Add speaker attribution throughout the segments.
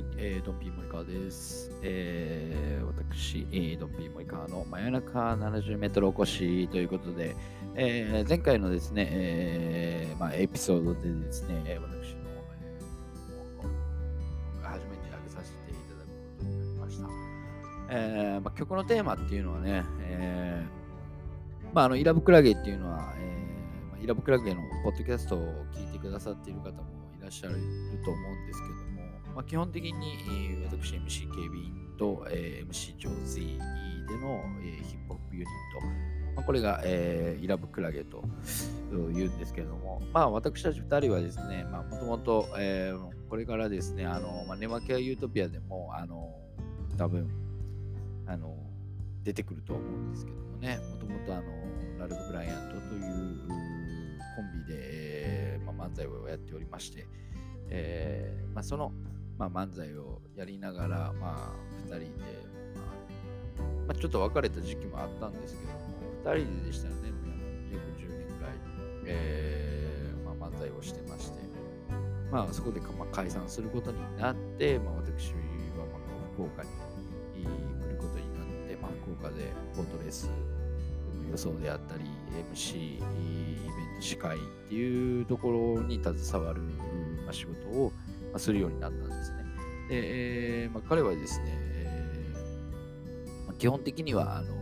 Speaker 1: はい、えー、ドンピー森川です。えー、私、えードンピー森川の真夜中70メートルおこしということで、えー前回のですね、えーまあ、エピソードでですね、私の、えー初めて上げさせていただくことになりました。えーまあ、曲のテーマっていうのはね、えーまあ、あのイラブクラゲっていうのは、えーまあ、イラブクラゲのポッドキャストを聞いてくださっている方もいらっしゃると思うんですけども、まあ、基本的に、私 MC 警備員と、えー MC ジョーズイでの、えーヒップホップユニット、まあ、これが、えーイラブクラゲと言うんですけれども、まあ、私たち2人はですね、もともと、これからですね、あの、まあ、ネマケアユートピアでも、あの、多分、あの、出てくると思うんですけどもね、もともとあの、ラルフ・ブライアントというコンビで、まあ、漫才をやっておりまして、えーまあ、その、まあ、漫才をやりながら、まあ、2人で、まあまあ、ちょっと別れた時期もあったんですけども、2人でしたらね、約10年ぐらい、えーまあ、漫才をしてまして、まあ、そこで、まあ、解散することになって、まあ、私は、まあ、福岡に来ることになって、まあ、福岡でボートレース予想であったり、MC、イベント司会っていうところに携わる、まあ、仕事を、するようになったんですね。で、えーまあ、彼はですね、えーまあ基本的には、あの、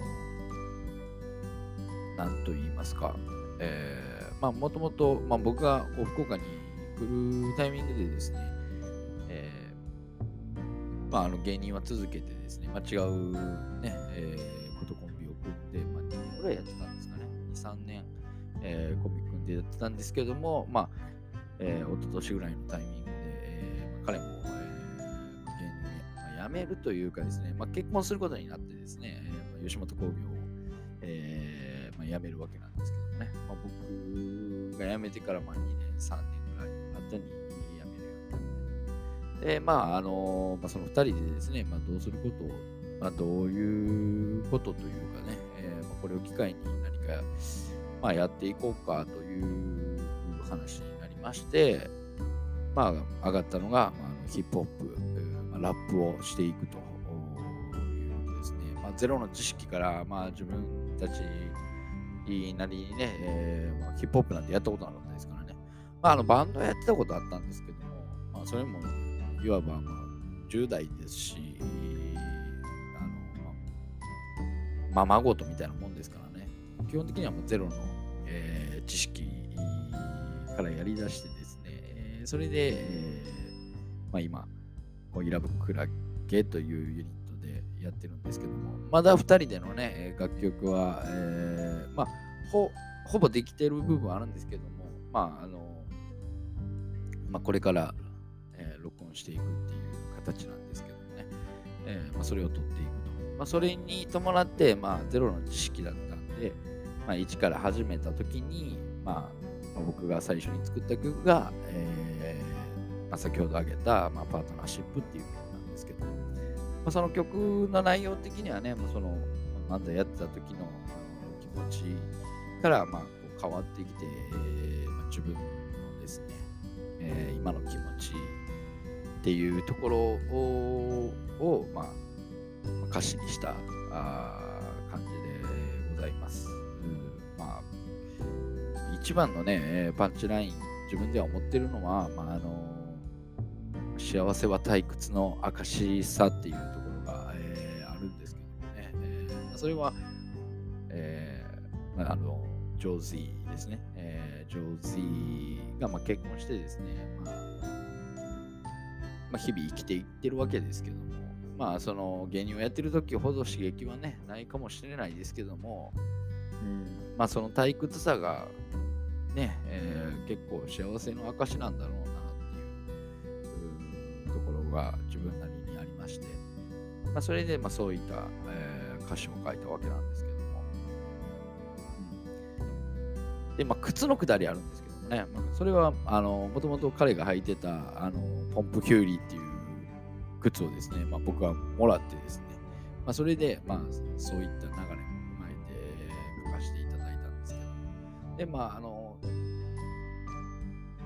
Speaker 1: なんと言いますか、えーまあ、もともと、まあ、僕がこう福岡に来るタイミングでですね、えーまあ、あの芸人は続けてですね、まあ、違うね、えーことコンビを組んで、まあ、2年ぐらいやってたんですかね、2、3年、えーコンビ組んでやってたんですけども、まあ、えー、一昨年ぐらいのタイミング、彼も、えー芸人をや,、まあ、辞めるというかですね、まあ、結婚することになってですね、えーまあ、吉本興業を、えーまあ、辞めるわけなんですけどね、まあ、僕が辞めてからまあ2年、3年ぐらい後に辞めるようになって、で、まあ、あのまあ、その2人でですね、まあ、どうすることを、まあ、どういうことというかね、えーまあ、これを機会に何か、まあ、やっていこうかという話になりまして、まあ、上がったのが、まあ、ヒップホップ、まあ、ラップをしていくということですね。まあ、ゼロの知識から、まあ、自分たちなりにね、えーまあ、ヒップホップなんてやったことなかったですからね。まあ、あのバンドやってたことあったんですけども、まあ、それもいわば、まあ、10代ですし、あのまあ、ままごとみたいなもんですからね。基本的にはもうゼロの、えー知識からやり出してですね、それで、えーまあ、今、こうイラブクラゲというユニットでやってるんですけども、まだ2人でのね、えー楽曲は、えーまあ、ほほぼできてる部分はあるんですけども、まあ、あの、まあ、これから、えー録音していくっていう形なんですけどもね、えーまあ、それを取っていくと。まあ、それに伴って、まあ、ゼロの知識だったんで、まあ、一から始めた時に、まあ、まあ僕が最初に作った曲が、えーまあ、先ほど挙げた、まあ、パートナーシップっていう曲なんですけど、まあ、その曲の内容的にはね、もうその漫才やってた時の気持ちから、まあ、こう変わってきて、まあ、自分のですね、えー今の気持ちっていうところを、をまあ、歌詞にしたあ感じでございます。まあ、一番のね、パンチライン、自分では思ってるのは、まあ、あの幸せは退屈の証さっていうところが、えーあるんですけどもね、えーそれは、えーまあ、あのジョーズィーですね、えージョーズィーが、まあ、結婚してですね、まあまあ、日々生きていってるわけですけども、まあ、その芸人をやってる時ほど刺激はね、ないかもしれないですけども、うん、まあ、その退屈さが、ね、えー結構幸せの証なんだろうなが自分なりにありまして、まあ、それで、まあ、そういった、えー歌詞を書いたわけなんですけども、うん。で、まあ、靴のくだりあるんですけどもね、まあ、それは、もともと彼が履いてた、あの、ポンプキュウリっていう靴をですね、まあ、僕はもらってですね、まあ、それで、まあ、そういった流れも踏まえて書かせていただいたんですけど、で、まあ、あの、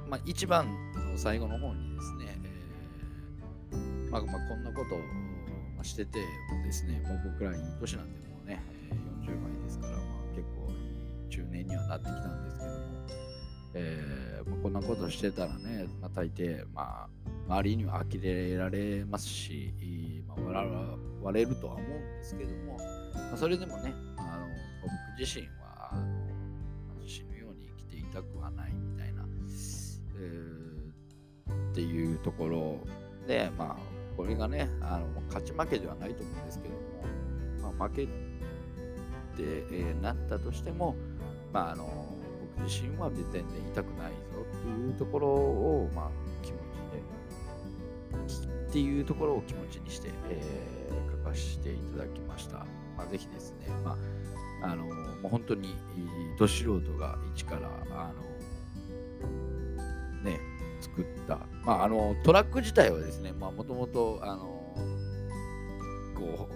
Speaker 1: まあ、一番の最後の方にですね、まあ、まあ、こんなことをしててもですね、もう僕らいい年なんでもうね、40枚ですから、まあ、結構いい中年にはなってきたんですけども、えーまあ、こんなことしてたらね、まあ、大抵、まあ、周りには呆れられますし、まあ、笑われるとは思うんですけども、まあ、それでもね、あの僕自身はあの死ぬように生きていたくはないみたいな、えー、っていうところで、まあ、これがね、あの勝ち負けではないと思うんですけども、まあ、負けて、えー、なったとしても、まあ、あの僕自身は別に痛くないぞっていうところを、まあ、気持ちで、っていうところを気持ちにして、えー、書かせていただきました。まあ、ぜひですね、まあ、あのもう本当に、ど素人が一から、あの、ね、作った、まあ、あのトラック自体はですね、もともと、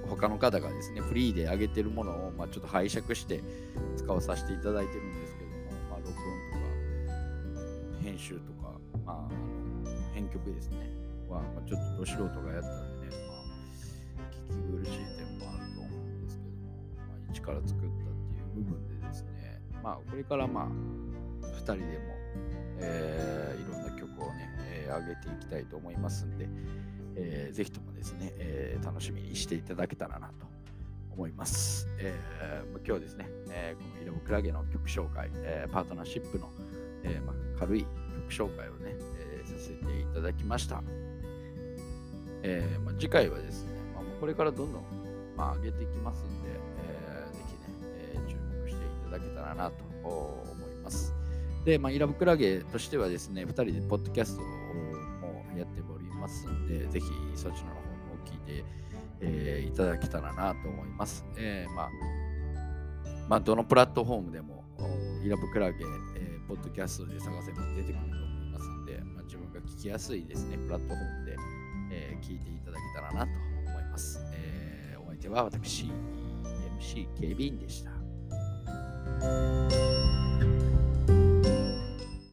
Speaker 1: 他の方がですね、フリーで上げてるものを、まあ、ちょっと拝借して使わさせていただいてるんですけども、まあ、録音とか、編集とか、まあ、あの編曲ですね、は、まあ、ちょっとど素人がやったんでね、まあ、聞き苦しい点もあると思うんですけども、まあ、一から作ったっていう部分でですね、まあ、これからまあ、2人でも、えー、いろんな曲をね、えー、上げていきたいと思いますんで、えー、ぜひともですね、えー、楽しみにしていただけたらなと思います。えー、今日ですね、えー、このイラブクラゲの曲紹介、えー、パートナーシップの、えーま、軽い曲紹介をね、えー、させていただきました。えーま、次回はですね、まあ、これからどんどん、ま、上げていきますんで、えー、ぜひね、えー、注目していただけたらなと思います。で、まあ、イラブクラゲとしてはですね、2人でポッドキャストをもやっておりますんで、ぜひそっちの方も聞いて、えー、いただけたらなと思います。えー、まあ、まあ、どのプラットフォームでも、イラブクラゲ、えー、ポッドキャストで探せば出てくると思いますんで、まあ、自分が聞きやすいですね、プラットフォームで、えー、聞いていただけたらなと思います。えー、お相手は私、MC 警備員でした。